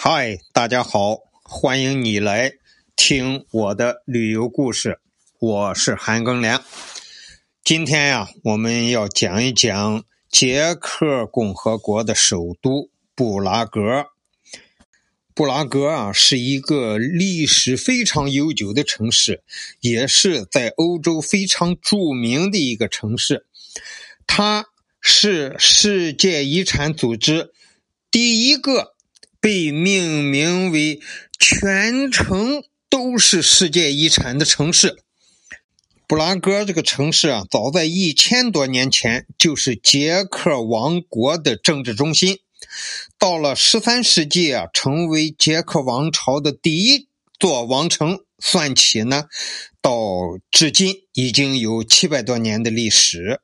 嗨，大家好，欢迎你来听我的旅游故事。我是韩庚良。今天呀，我们要讲一讲捷克共和国的首都布拉格。布拉格啊，是一个历史非常悠久的城市，也是在欧洲非常著名的一个城市。它是世界遗产组织第一个。被命名为全城都是世界遗产的城市，布拉格这个城市啊，早在一千多年前就是捷克王国的政治中心。到了十三世纪啊，成为捷克王朝的第一座王城。算起呢，到至今已经有七百多年的历史。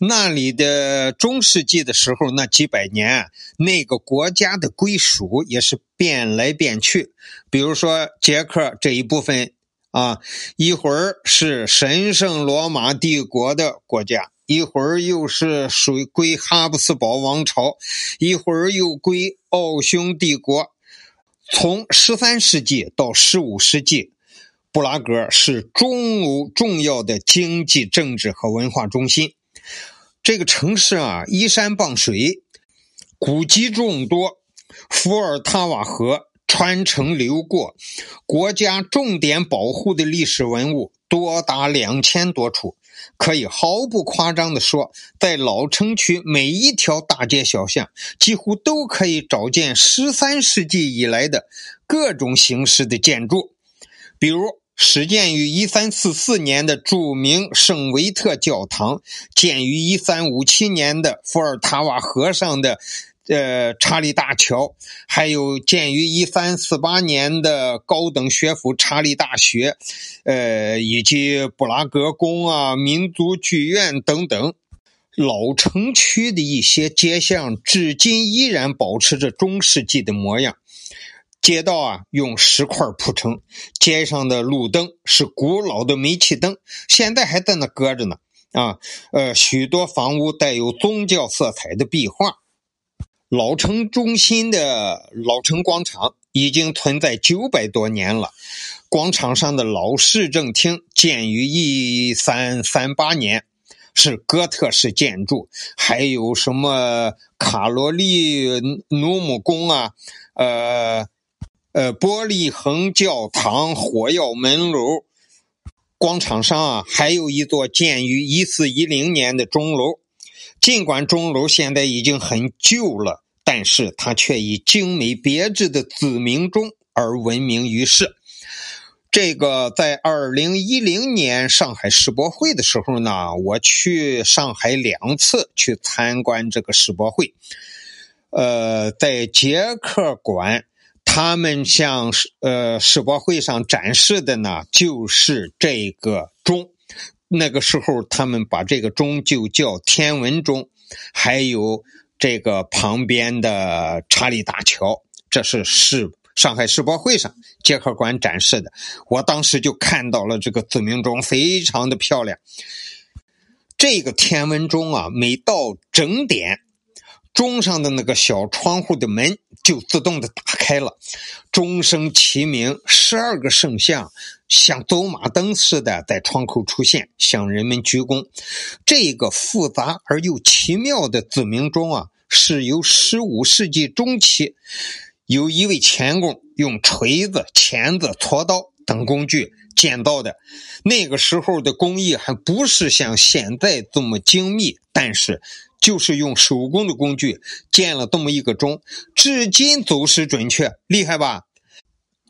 那里的中世纪的时候，那几百年，那个国家的归属也是变来变去。比如说捷克这一部分啊，一会儿是神圣罗马帝国的国家，一会儿又是属于归哈布斯堡王朝，一会儿又归奥匈帝国。从十三世纪到十五世纪，布拉格是中欧重要的经济、政治和文化中心。这个城市啊，依山傍水，古迹众多，伏尔塔瓦河穿城流过，国家重点保护的历史文物多达两千多处。可以毫不夸张地说，在老城区每一条大街小巷，几乎都可以找见十三世纪以来的各种形式的建筑，比如。始建于一三四四年的著名圣维特教堂，建于一三五七年的伏尔塔瓦河上的呃查理大桥，还有建于一三四八年的高等学府查理大学，呃，以及布拉格宫啊、民族剧院等等，老城区的一些街巷至今依然保持着中世纪的模样。街道啊，用石块铺成，街上的路灯是古老的煤气灯，现在还在那搁着呢。啊，呃，许多房屋带有宗教色彩的壁画。老城中心的老城广场已经存在九百多年了，广场上的老市政厅建于一三三八年，是哥特式建筑，还有什么卡罗利努姆宫啊，呃。呃，玻璃横教堂、火药门楼，广场上啊，还有一座建于一四一零年的钟楼。尽管钟楼现在已经很旧了，但是它却以精美别致的子明钟而闻名于世。这个在二零一零年上海世博会的时候呢，我去上海两次去参观这个世博会。呃，在捷克馆。他们向世呃世博会上展示的呢，就是这个钟。那个时候，他们把这个钟就叫天文钟。还有这个旁边的查理大桥，这是世上海世博会上捷克馆展示的。我当时就看到了这个子鸣钟，非常的漂亮。这个天文钟啊，每到整点。钟上的那个小窗户的门就自动的打开了，钟声齐鸣，十二个圣像像走马灯似的在窗口出现，向人们鞠躬。这个复杂而又奇妙的子鸣钟啊，是由十五世纪中期有一位钳工用锤子、钳子、锉刀等工具建造的。那个时候的工艺还不是像现在这么精密，但是。就是用手工的工具建了这么一个钟，至今走时准确，厉害吧？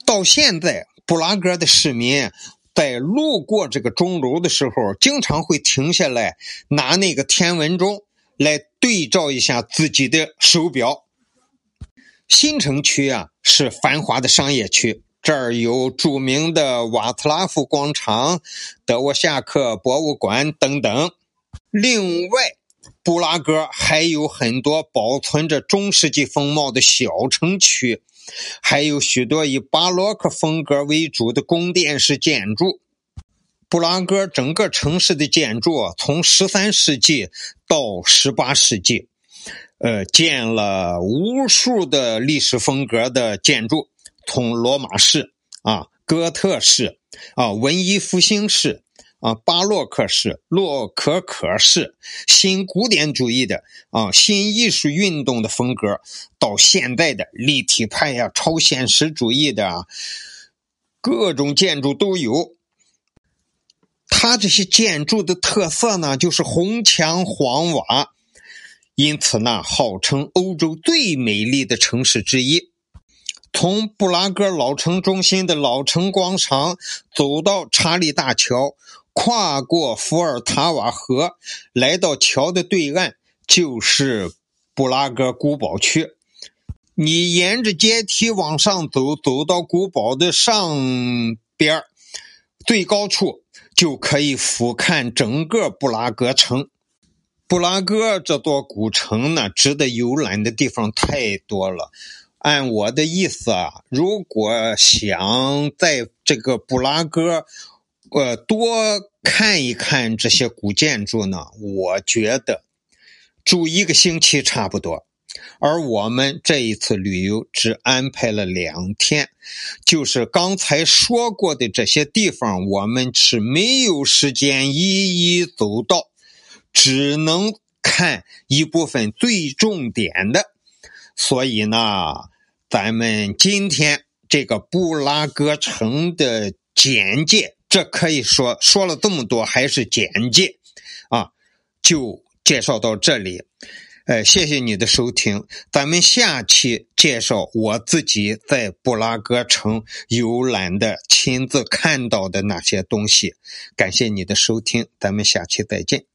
到现在，布拉格的市民在路过这个钟楼的时候，经常会停下来拿那个天文钟来对照一下自己的手表。新城区啊，是繁华的商业区，这儿有著名的瓦特拉夫广场、德沃夏克博物馆等等。另外，布拉格还有很多保存着中世纪风貌的小城区，还有许多以巴洛克风格为主的宫殿式建筑。布拉格整个城市的建筑从十三世纪到十八世纪，呃，建了无数的历史风格的建筑，从罗马式啊、哥特式啊、文艺复兴式。啊，巴洛克式、洛可可式、新古典主义的啊，新艺术运动的风格，到现代的立体派呀、超现实主义的啊，各种建筑都有。它这些建筑的特色呢，就是红墙黄瓦，因此呢，号称欧洲最美丽的城市之一。从布拉格老城中心的老城广场走到查理大桥。跨过伏尔塔瓦河，来到桥的对岸，就是布拉格古堡区。你沿着阶梯往上走，走到古堡的上边最高处就可以俯瞰整个布拉格城。布拉格这座古城呢，值得游览的地方太多了。按我的意思啊，如果想在这个布拉格，呃，多看一看这些古建筑呢，我觉得住一个星期差不多。而我们这一次旅游只安排了两天，就是刚才说过的这些地方，我们是没有时间一一走到，只能看一部分最重点的。所以呢，咱们今天这个布拉格城的简介。这可以说说了这么多，还是简介啊，就介绍到这里。呃，谢谢你的收听，咱们下期介绍我自己在布拉格城游览的、亲自看到的那些东西。感谢你的收听，咱们下期再见。